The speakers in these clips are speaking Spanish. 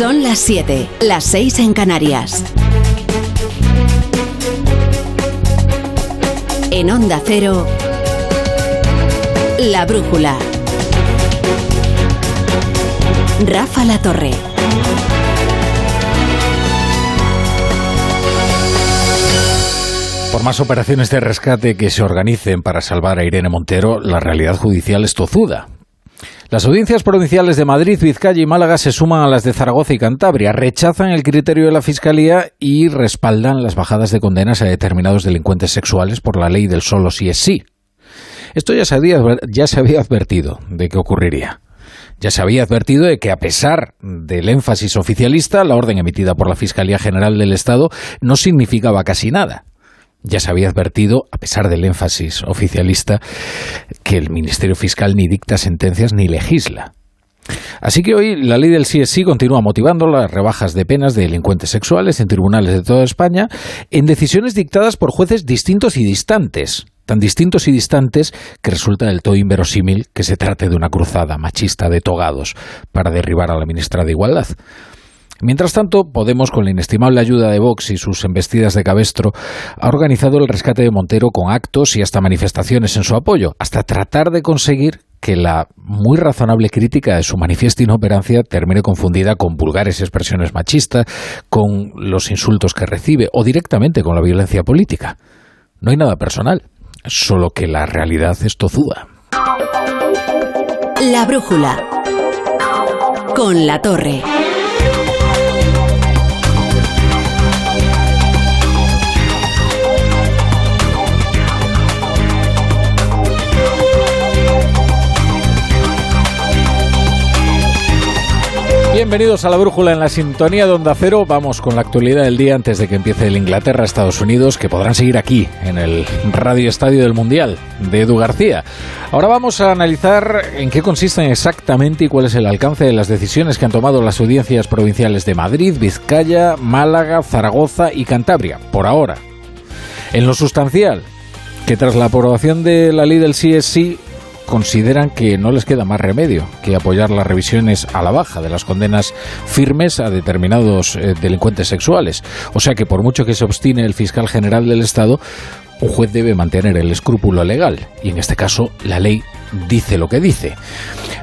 Son las 7, las 6 en Canarias. En Onda Cero, La Brújula. Rafa La Torre. Por más operaciones de rescate que se organicen para salvar a Irene Montero, la realidad judicial es tozuda. Las audiencias provinciales de Madrid, Vizcaya y Málaga se suman a las de Zaragoza y Cantabria, rechazan el criterio de la Fiscalía y respaldan las bajadas de condenas a determinados delincuentes sexuales por la ley del solo sí es sí. Esto ya se había, ya se había advertido de que ocurriría. Ya se había advertido de que, a pesar del énfasis oficialista, la orden emitida por la Fiscalía General del Estado no significaba casi nada. Ya se había advertido, a pesar del énfasis oficialista, que el Ministerio Fiscal ni dicta sentencias ni legisla. Así que hoy la ley del CSI continúa motivando las rebajas de penas de delincuentes sexuales en tribunales de toda España en decisiones dictadas por jueces distintos y distantes, tan distintos y distantes que resulta del todo inverosímil que se trate de una cruzada machista de togados para derribar a la ministra de Igualdad. Mientras tanto, Podemos, con la inestimable ayuda de Vox y sus embestidas de cabestro, ha organizado el rescate de Montero con actos y hasta manifestaciones en su apoyo, hasta tratar de conseguir que la muy razonable crítica de su manifiesta inoperancia termine confundida con vulgares expresiones machistas, con los insultos que recibe o directamente con la violencia política. No hay nada personal, solo que la realidad es tozuda. La brújula. Con la torre. Bienvenidos a la brújula en la sintonía de Onda Cero. Vamos con la actualidad del día antes de que empiece el Inglaterra-Estados Unidos, que podrán seguir aquí, en el Radio Estadio del Mundial, de Edu García. Ahora vamos a analizar en qué consisten exactamente y cuál es el alcance de las decisiones que han tomado las audiencias provinciales de Madrid, Vizcaya, Málaga, Zaragoza y Cantabria, por ahora. En lo sustancial, que tras la aprobación de la ley del CSI consideran que no les queda más remedio que apoyar las revisiones a la baja de las condenas firmes a determinados eh, delincuentes sexuales. O sea que por mucho que se obstine el fiscal general del Estado, un juez debe mantener el escrúpulo legal y en este caso la ley dice lo que dice.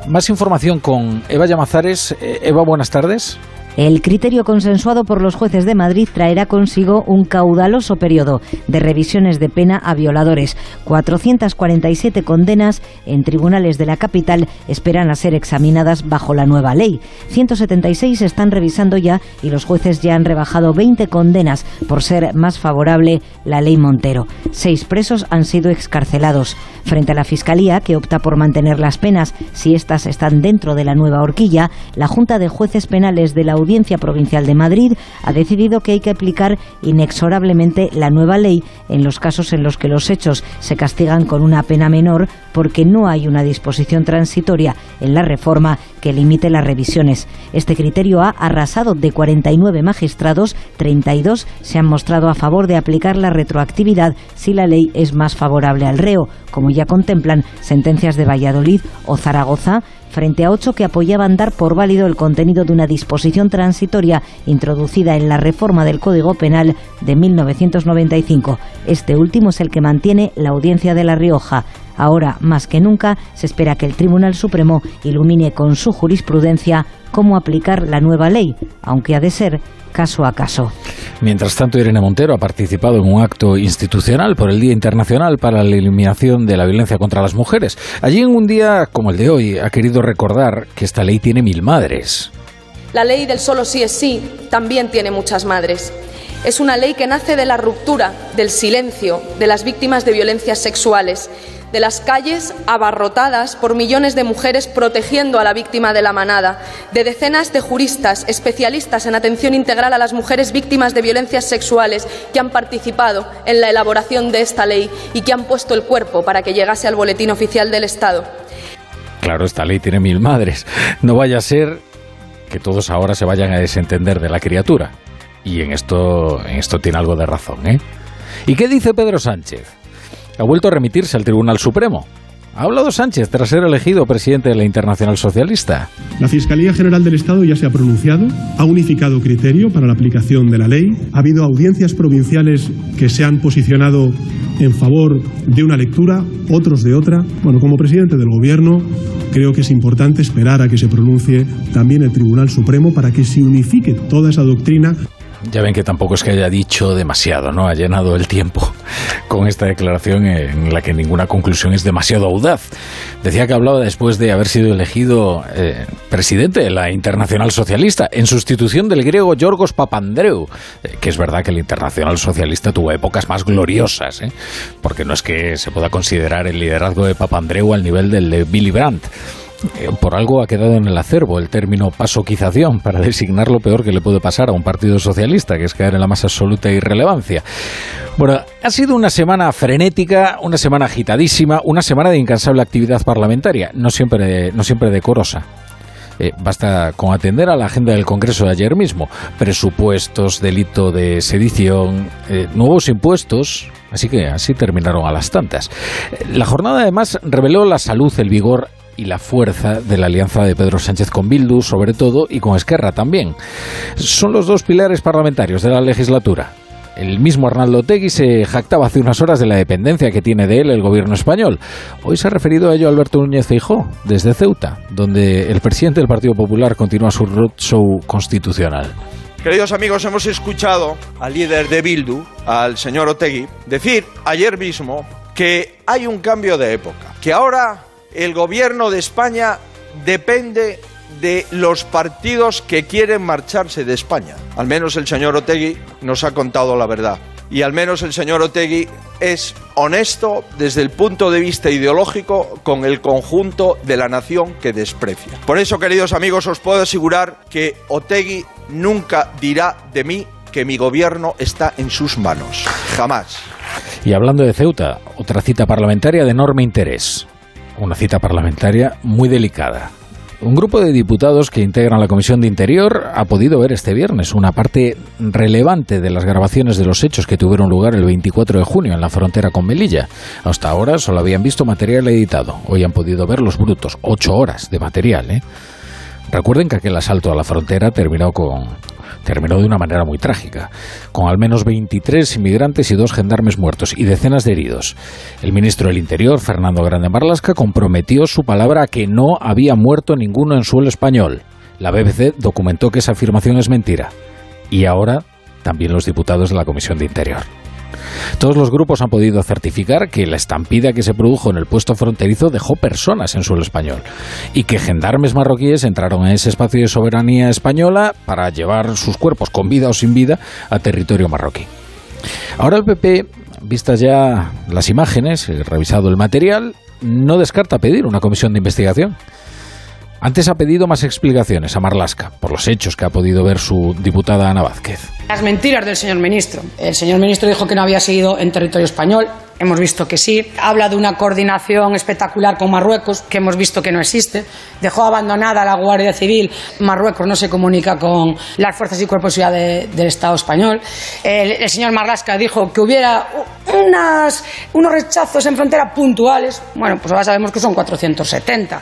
Más información con Eva Llamazares. Eh, Eva, buenas tardes. El criterio consensuado por los jueces de Madrid traerá consigo un caudaloso periodo de revisiones de pena a violadores. 447 condenas en tribunales de la capital esperan a ser examinadas bajo la nueva ley. 176 están revisando ya y los jueces ya han rebajado 20 condenas por ser más favorable la ley Montero. Seis presos han sido excarcelados. Frente a la Fiscalía, que opta por mantener las penas si éstas están dentro de la nueva horquilla, la Junta de Jueces Penales de la Audiencia Provincial de Madrid ha decidido que hay que aplicar inexorablemente la nueva ley en los casos en los que los hechos se castigan con una pena menor porque no hay una disposición transitoria en la reforma que limite las revisiones. Este criterio ha arrasado de 49 magistrados, 32 se han mostrado a favor de aplicar la retroactividad si la ley es más favorable al reo, como ya contemplan sentencias de Valladolid o Zaragoza, frente a ocho que apoyaban dar por válido el contenido de una disposición transitoria introducida en la reforma del Código Penal de 1995. Este último es el que mantiene la audiencia de La Rioja. Ahora, más que nunca, se espera que el Tribunal Supremo ilumine con su jurisprudencia cómo aplicar la nueva ley, aunque ha de ser caso a caso. Mientras tanto, Irene Montero ha participado en un acto institucional por el Día Internacional para la Eliminación de la Violencia contra las Mujeres. Allí, en un día como el de hoy, ha querido recordar que esta ley tiene mil madres. La ley del solo sí es sí también tiene muchas madres. Es una ley que nace de la ruptura, del silencio de las víctimas de violencias sexuales de las calles abarrotadas por millones de mujeres protegiendo a la víctima de la manada, de decenas de juristas especialistas en atención integral a las mujeres víctimas de violencias sexuales que han participado en la elaboración de esta ley y que han puesto el cuerpo para que llegase al boletín oficial del Estado. Claro, esta ley tiene mil madres. No vaya a ser que todos ahora se vayan a desentender de la criatura. Y en esto, en esto tiene algo de razón, ¿eh? ¿Y qué dice Pedro Sánchez? Ha vuelto a remitirse al Tribunal Supremo. Ha hablado Sánchez tras ser elegido presidente de la Internacional Socialista. La Fiscalía General del Estado ya se ha pronunciado, ha unificado criterio para la aplicación de la ley, ha habido audiencias provinciales que se han posicionado en favor de una lectura, otros de otra. Bueno, como presidente del Gobierno, creo que es importante esperar a que se pronuncie también el Tribunal Supremo para que se unifique toda esa doctrina ya ven que tampoco es que haya dicho demasiado, ¿no? Ha llenado el tiempo con esta declaración en la que ninguna conclusión es demasiado audaz. Decía que hablaba después de haber sido elegido eh, presidente de la Internacional Socialista en sustitución del griego Yorgos Papandreou, eh, que es verdad que el Internacional Socialista tuvo épocas más gloriosas, ¿eh? porque no es que se pueda considerar el liderazgo de Papandreou al nivel del de Billy Brandt. Eh, por algo ha quedado en el acervo el término pasoquización para designar lo peor que le puede pasar a un partido socialista, que es caer en la más absoluta irrelevancia. Bueno, ha sido una semana frenética, una semana agitadísima, una semana de incansable actividad parlamentaria, no siempre, no siempre decorosa. Eh, basta con atender a la agenda del Congreso de ayer mismo. Presupuestos, delito de sedición, eh, nuevos impuestos. Así que así terminaron a las tantas. La jornada además reveló la salud, el vigor y la fuerza de la alianza de Pedro Sánchez con Bildu, sobre todo, y con Esquerra también. Son los dos pilares parlamentarios de la legislatura. El mismo Arnaldo Tegui se jactaba hace unas horas de la dependencia que tiene de él el gobierno español. Hoy se ha referido a ello Alberto Núñez Feijóo, desde Ceuta, donde el presidente del Partido Popular continúa su roadshow constitucional. Queridos amigos, hemos escuchado al líder de Bildu, al señor Otegui, decir ayer mismo que hay un cambio de época, que ahora el gobierno de España depende de los partidos que quieren marcharse de España. Al menos el señor Otegui nos ha contado la verdad. Y al menos el señor Otegui es honesto desde el punto de vista ideológico con el conjunto de la nación que desprecia. Por eso, queridos amigos, os puedo asegurar que Otegui nunca dirá de mí que mi gobierno está en sus manos. Jamás. Y hablando de Ceuta, otra cita parlamentaria de enorme interés una cita parlamentaria muy delicada. Un grupo de diputados que integran la Comisión de Interior ha podido ver este viernes una parte relevante de las grabaciones de los hechos que tuvieron lugar el 24 de junio en la frontera con Melilla. Hasta ahora solo habían visto material editado. Hoy han podido ver los brutos. Ocho horas de material, ¿eh? Recuerden que aquel asalto a la frontera terminó con terminó de una manera muy trágica, con al menos 23 inmigrantes y dos gendarmes muertos y decenas de heridos. El ministro del Interior, Fernando Grande Marlasca, comprometió su palabra a que no había muerto ninguno en suelo español. La BBC documentó que esa afirmación es mentira. Y ahora también los diputados de la Comisión de Interior. Todos los grupos han podido certificar que la estampida que se produjo en el puesto fronterizo dejó personas en suelo español y que gendarmes marroquíes entraron en ese espacio de soberanía española para llevar sus cuerpos con vida o sin vida a territorio marroquí. Ahora el PP, vistas ya las imágenes, revisado el material, no descarta pedir una comisión de investigación. Antes ha pedido más explicaciones a Marlasca por los hechos que ha podido ver su diputada Ana Vázquez. Las mentiras del señor ministro. El señor ministro dijo que no había seguido en territorio español. Hemos visto que sí. Habla de una coordinación espectacular con Marruecos, que hemos visto que no existe. Dejó abandonada la Guardia Civil. Marruecos no se comunica con las fuerzas y cuerpos de seguridad del Estado español. El, señor Marlasca dijo que hubiera unas, unos rechazos en frontera puntuales. Bueno, pues ahora sabemos que son 470.